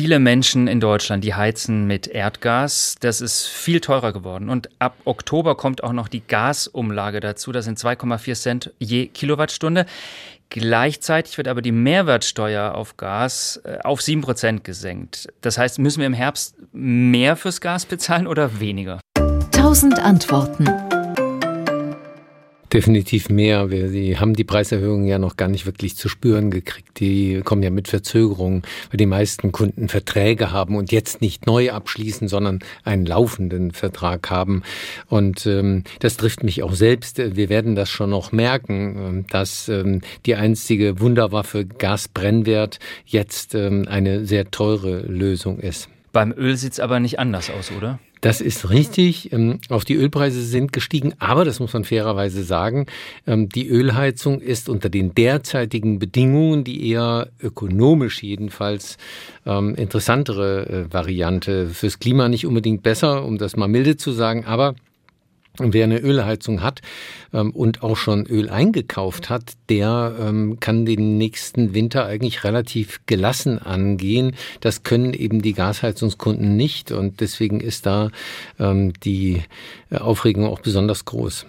Viele Menschen in Deutschland, die heizen mit Erdgas. Das ist viel teurer geworden. Und ab Oktober kommt auch noch die Gasumlage dazu. Das sind 2,4 Cent je Kilowattstunde. Gleichzeitig wird aber die Mehrwertsteuer auf Gas äh, auf 7 Prozent gesenkt. Das heißt, müssen wir im Herbst mehr fürs Gas bezahlen oder weniger? Tausend Antworten. Definitiv mehr. Wir die haben die Preiserhöhungen ja noch gar nicht wirklich zu spüren gekriegt. Die kommen ja mit Verzögerung, weil die meisten Kunden Verträge haben und jetzt nicht neu abschließen, sondern einen laufenden Vertrag haben. Und ähm, das trifft mich auch selbst. Wir werden das schon noch merken, ähm, dass ähm, die einstige Wunderwaffe Gasbrennwert jetzt ähm, eine sehr teure Lösung ist. Beim Öl sieht es aber nicht anders aus, oder? Das ist richtig. Ähm, auch die Ölpreise sind gestiegen, aber das muss man fairerweise sagen, ähm, die Ölheizung ist unter den derzeitigen Bedingungen die eher ökonomisch jedenfalls ähm, interessantere äh, Variante. Fürs Klima nicht unbedingt besser, um das mal milde zu sagen, aber Wer eine Ölheizung hat ähm, und auch schon Öl eingekauft hat, der ähm, kann den nächsten Winter eigentlich relativ gelassen angehen. Das können eben die Gasheizungskunden nicht und deswegen ist da ähm, die Aufregung auch besonders groß.